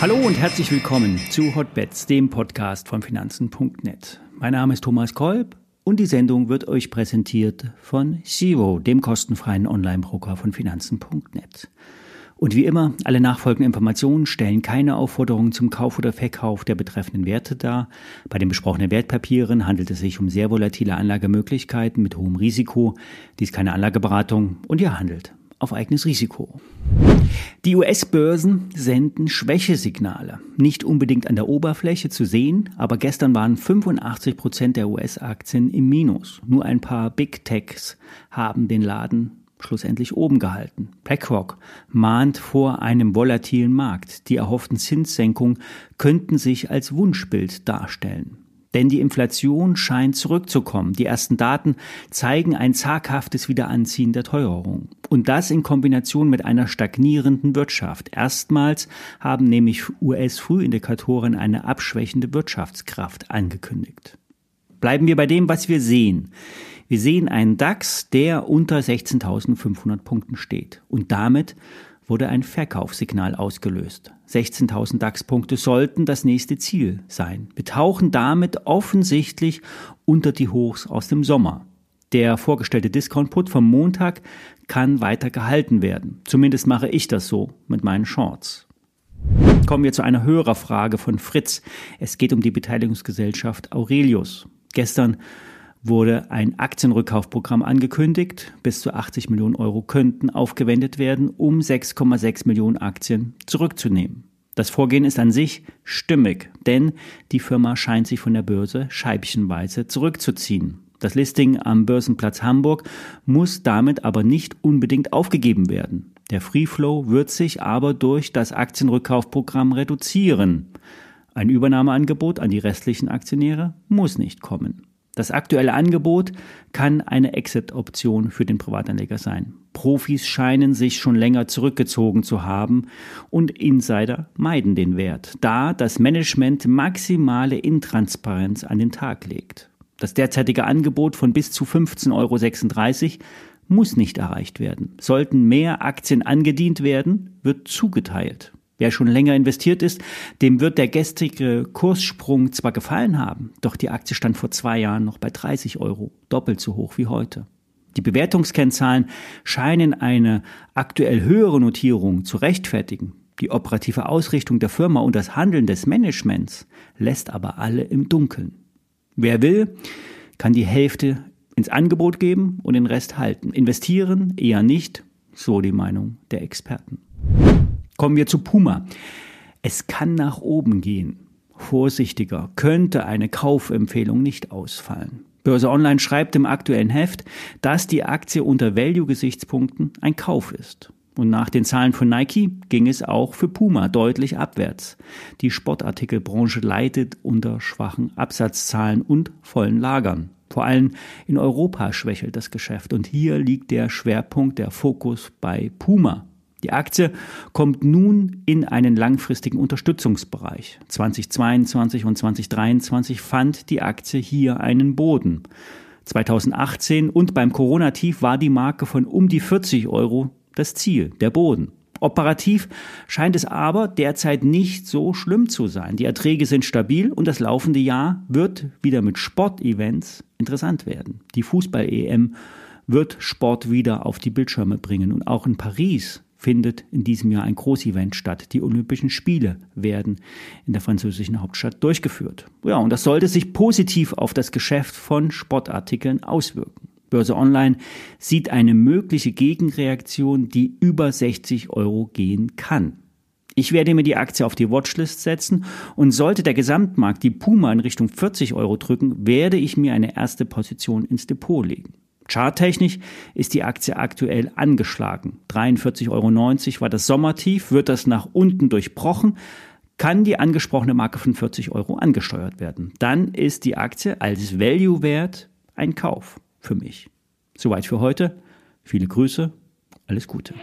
Hallo und herzlich willkommen zu Hotbets, dem Podcast von Finanzen.net. Mein Name ist Thomas Kolb und die Sendung wird euch präsentiert von Zero, dem kostenfreien Online-Broker von Finanzen.net. Und wie immer, alle nachfolgenden Informationen stellen keine Aufforderung zum Kauf oder Verkauf der betreffenden Werte dar. Bei den besprochenen Wertpapieren handelt es sich um sehr volatile Anlagemöglichkeiten mit hohem Risiko. Dies keine Anlageberatung und ihr handelt auf eigenes Risiko. Die US-Börsen senden Schwächesignale. Nicht unbedingt an der Oberfläche zu sehen, aber gestern waren 85 Prozent der US-Aktien im Minus. Nur ein paar Big Techs haben den Laden schlussendlich oben gehalten. BlackRock mahnt vor einem volatilen Markt. Die erhofften Zinssenkungen könnten sich als Wunschbild darstellen. Denn die Inflation scheint zurückzukommen. Die ersten Daten zeigen ein zaghaftes Wiederanziehen der Teuerung. Und das in Kombination mit einer stagnierenden Wirtschaft. Erstmals haben nämlich US-Frühindikatoren eine abschwächende Wirtschaftskraft angekündigt. Bleiben wir bei dem, was wir sehen. Wir sehen einen DAX, der unter 16.500 Punkten steht und damit wurde ein Verkaufssignal ausgelöst. 16.000 DAX-Punkte sollten das nächste Ziel sein. Wir tauchen damit offensichtlich unter die Hochs aus dem Sommer. Der vorgestellte Discount-Put vom Montag kann weiter gehalten werden. Zumindest mache ich das so mit meinen Shorts. Kommen wir zu einer Hörerfrage von Fritz. Es geht um die Beteiligungsgesellschaft Aurelius. Gestern wurde ein Aktienrückkaufprogramm angekündigt. Bis zu 80 Millionen Euro könnten aufgewendet werden, um 6,6 Millionen Aktien zurückzunehmen. Das Vorgehen ist an sich stimmig, denn die Firma scheint sich von der Börse scheibchenweise zurückzuziehen. Das Listing am Börsenplatz Hamburg muss damit aber nicht unbedingt aufgegeben werden. Der Free Flow wird sich aber durch das Aktienrückkaufprogramm reduzieren. Ein Übernahmeangebot an die restlichen Aktionäre muss nicht kommen. Das aktuelle Angebot kann eine Exit-Option für den Privatanleger sein. Profis scheinen sich schon länger zurückgezogen zu haben und Insider meiden den Wert, da das Management maximale Intransparenz an den Tag legt. Das derzeitige Angebot von bis zu 15,36 Euro muss nicht erreicht werden. Sollten mehr Aktien angedient werden, wird zugeteilt. Wer schon länger investiert ist, dem wird der gestrige Kurssprung zwar gefallen haben, doch die Aktie stand vor zwei Jahren noch bei 30 Euro, doppelt so hoch wie heute. Die Bewertungskennzahlen scheinen eine aktuell höhere Notierung zu rechtfertigen. Die operative Ausrichtung der Firma und das Handeln des Managements lässt aber alle im Dunkeln. Wer will, kann die Hälfte ins Angebot geben und den Rest halten. Investieren eher nicht, so die Meinung der Experten. Kommen wir zu Puma. Es kann nach oben gehen. Vorsichtiger könnte eine Kaufempfehlung nicht ausfallen. Börse Online schreibt im aktuellen Heft, dass die Aktie unter Value-Gesichtspunkten ein Kauf ist. Und nach den Zahlen von Nike ging es auch für Puma deutlich abwärts. Die Sportartikelbranche leidet unter schwachen Absatzzahlen und vollen Lagern. Vor allem in Europa schwächelt das Geschäft und hier liegt der Schwerpunkt, der Fokus bei Puma. Die Aktie kommt nun in einen langfristigen Unterstützungsbereich. 2022 und 2023 fand die Aktie hier einen Boden. 2018 und beim Corona-Tief war die Marke von um die 40 Euro das Ziel, der Boden. Operativ scheint es aber derzeit nicht so schlimm zu sein. Die Erträge sind stabil und das laufende Jahr wird wieder mit Sportevents interessant werden. Die Fußball-EM wird Sport wieder auf die Bildschirme bringen und auch in Paris findet in diesem Jahr ein Großevent statt. Die Olympischen Spiele werden in der französischen Hauptstadt durchgeführt. Ja, und das sollte sich positiv auf das Geschäft von Sportartikeln auswirken. Börse Online sieht eine mögliche Gegenreaktion, die über 60 Euro gehen kann. Ich werde mir die Aktie auf die Watchlist setzen und sollte der Gesamtmarkt die Puma in Richtung 40 Euro drücken, werde ich mir eine erste Position ins Depot legen. Charttechnisch ist die Aktie aktuell angeschlagen. 43,90 Euro war das Sommertief, wird das nach unten durchbrochen, kann die angesprochene Marke von 40 Euro angesteuert werden. Dann ist die Aktie als Value-Wert ein Kauf für mich. Soweit für heute. Viele Grüße, alles Gute.